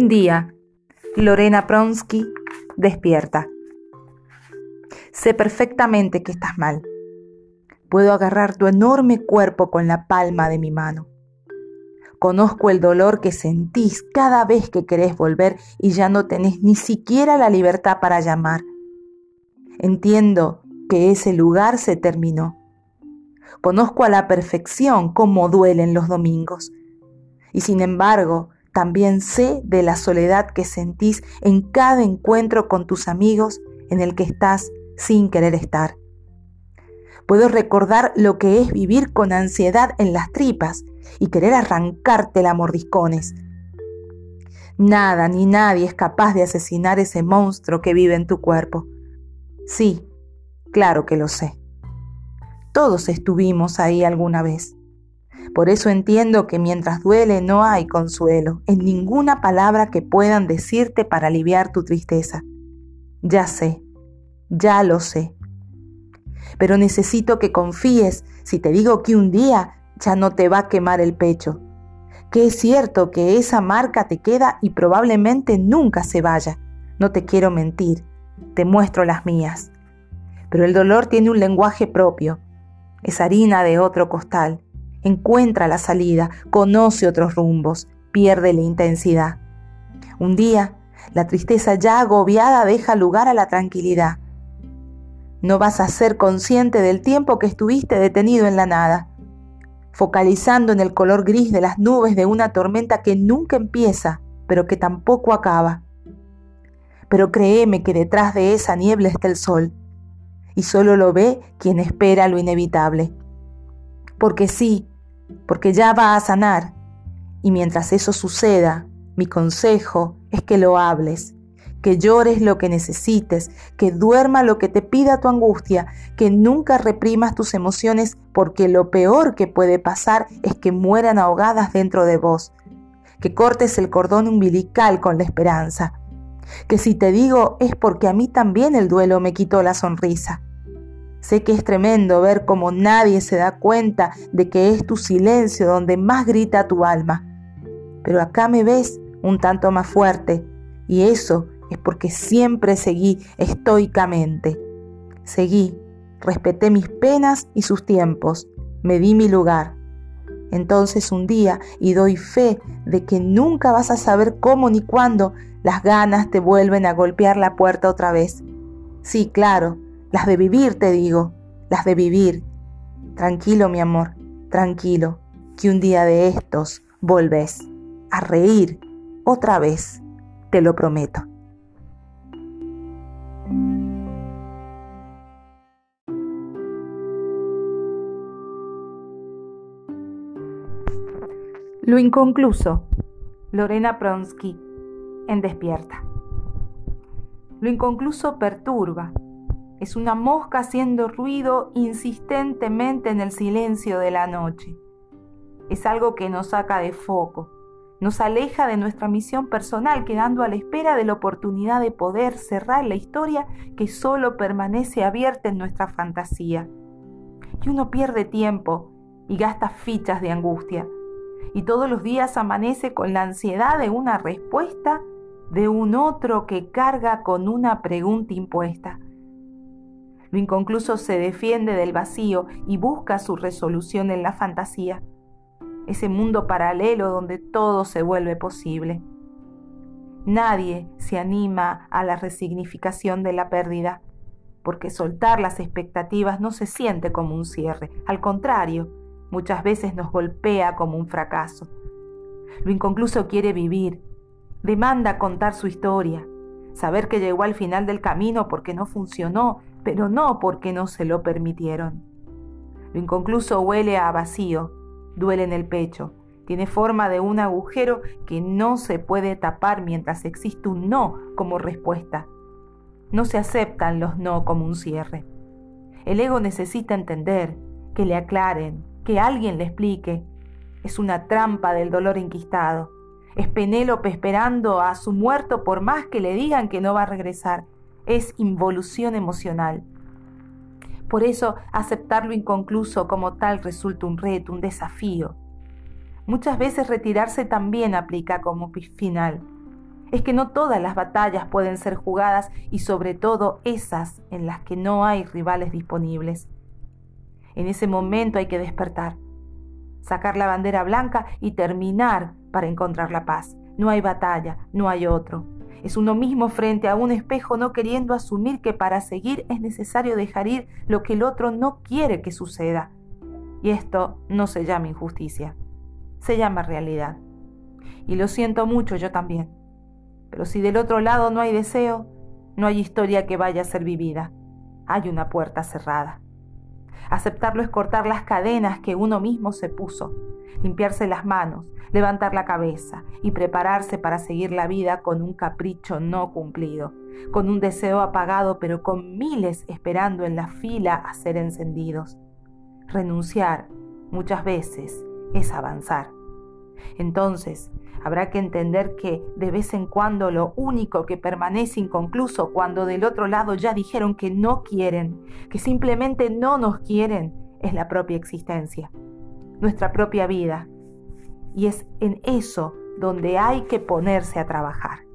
Un día, Lorena Pronsky despierta. Sé perfectamente que estás mal. Puedo agarrar tu enorme cuerpo con la palma de mi mano. Conozco el dolor que sentís cada vez que querés volver y ya no tenés ni siquiera la libertad para llamar. Entiendo que ese lugar se terminó. Conozco a la perfección cómo duelen los domingos. Y sin embargo, también sé de la soledad que sentís en cada encuentro con tus amigos en el que estás sin querer estar. Puedo recordar lo que es vivir con ansiedad en las tripas y querer arrancarte la mordiscones. Nada ni nadie es capaz de asesinar ese monstruo que vive en tu cuerpo. Sí, claro que lo sé. Todos estuvimos ahí alguna vez. Por eso entiendo que mientras duele no hay consuelo en ninguna palabra que puedan decirte para aliviar tu tristeza. Ya sé, ya lo sé. Pero necesito que confíes si te digo que un día ya no te va a quemar el pecho, que es cierto que esa marca te queda y probablemente nunca se vaya. No te quiero mentir, te muestro las mías. Pero el dolor tiene un lenguaje propio, es harina de otro costal, encuentra la salida, conoce otros rumbos, pierde la intensidad. Un día, la tristeza ya agobiada deja lugar a la tranquilidad. No vas a ser consciente del tiempo que estuviste detenido en la nada, focalizando en el color gris de las nubes de una tormenta que nunca empieza, pero que tampoco acaba. Pero créeme que detrás de esa niebla está el sol, y solo lo ve quien espera lo inevitable. Porque sí, porque ya va a sanar, y mientras eso suceda, mi consejo es que lo hables, que llores lo que necesites, que duerma lo que te pida tu angustia, que nunca reprimas tus emociones porque lo peor que puede pasar es que mueran ahogadas dentro de vos, que cortes el cordón umbilical con la esperanza, que si te digo es porque a mí también el duelo me quitó la sonrisa. Sé que es tremendo ver cómo nadie se da cuenta de que es tu silencio donde más grita tu alma. Pero acá me ves un tanto más fuerte y eso es porque siempre seguí estoicamente. Seguí, respeté mis penas y sus tiempos, me di mi lugar. Entonces un día, y doy fe de que nunca vas a saber cómo ni cuándo, las ganas te vuelven a golpear la puerta otra vez. Sí, claro, las de vivir, te digo, las de vivir. Tranquilo, mi amor, tranquilo, que un día de estos volvés a reír otra vez, te lo prometo. Lo inconcluso. Lorena Pronsky, en Despierta. Lo inconcluso perturba. Es una mosca haciendo ruido insistentemente en el silencio de la noche. Es algo que nos saca de foco, nos aleja de nuestra misión personal, quedando a la espera de la oportunidad de poder cerrar la historia que solo permanece abierta en nuestra fantasía. Y uno pierde tiempo y gasta fichas de angustia y todos los días amanece con la ansiedad de una respuesta de un otro que carga con una pregunta impuesta. Lo inconcluso se defiende del vacío y busca su resolución en la fantasía, ese mundo paralelo donde todo se vuelve posible. Nadie se anima a la resignificación de la pérdida, porque soltar las expectativas no se siente como un cierre, al contrario, muchas veces nos golpea como un fracaso. Lo inconcluso quiere vivir, demanda contar su historia, saber que llegó al final del camino porque no funcionó, pero no porque no se lo permitieron. Lo inconcluso huele a vacío, duele en el pecho, tiene forma de un agujero que no se puede tapar mientras existe un no como respuesta. No se aceptan los no como un cierre. El ego necesita entender, que le aclaren, que alguien le explique. Es una trampa del dolor inquistado. Es Penélope esperando a su muerto por más que le digan que no va a regresar. Es involución emocional. Por eso aceptarlo inconcluso como tal resulta un reto, un desafío. Muchas veces retirarse también aplica como final. es que no todas las batallas pueden ser jugadas y sobre todo esas en las que no hay rivales disponibles. En ese momento hay que despertar, sacar la bandera blanca y terminar para encontrar la paz. No hay batalla, no hay otro. Es uno mismo frente a un espejo no queriendo asumir que para seguir es necesario dejar ir lo que el otro no quiere que suceda. Y esto no se llama injusticia, se llama realidad. Y lo siento mucho yo también. Pero si del otro lado no hay deseo, no hay historia que vaya a ser vivida. Hay una puerta cerrada. Aceptarlo es cortar las cadenas que uno mismo se puso, limpiarse las manos, levantar la cabeza y prepararse para seguir la vida con un capricho no cumplido, con un deseo apagado pero con miles esperando en la fila a ser encendidos. Renunciar muchas veces es avanzar. Entonces, habrá que entender que de vez en cuando lo único que permanece inconcluso cuando del otro lado ya dijeron que no quieren, que simplemente no nos quieren, es la propia existencia, nuestra propia vida. Y es en eso donde hay que ponerse a trabajar.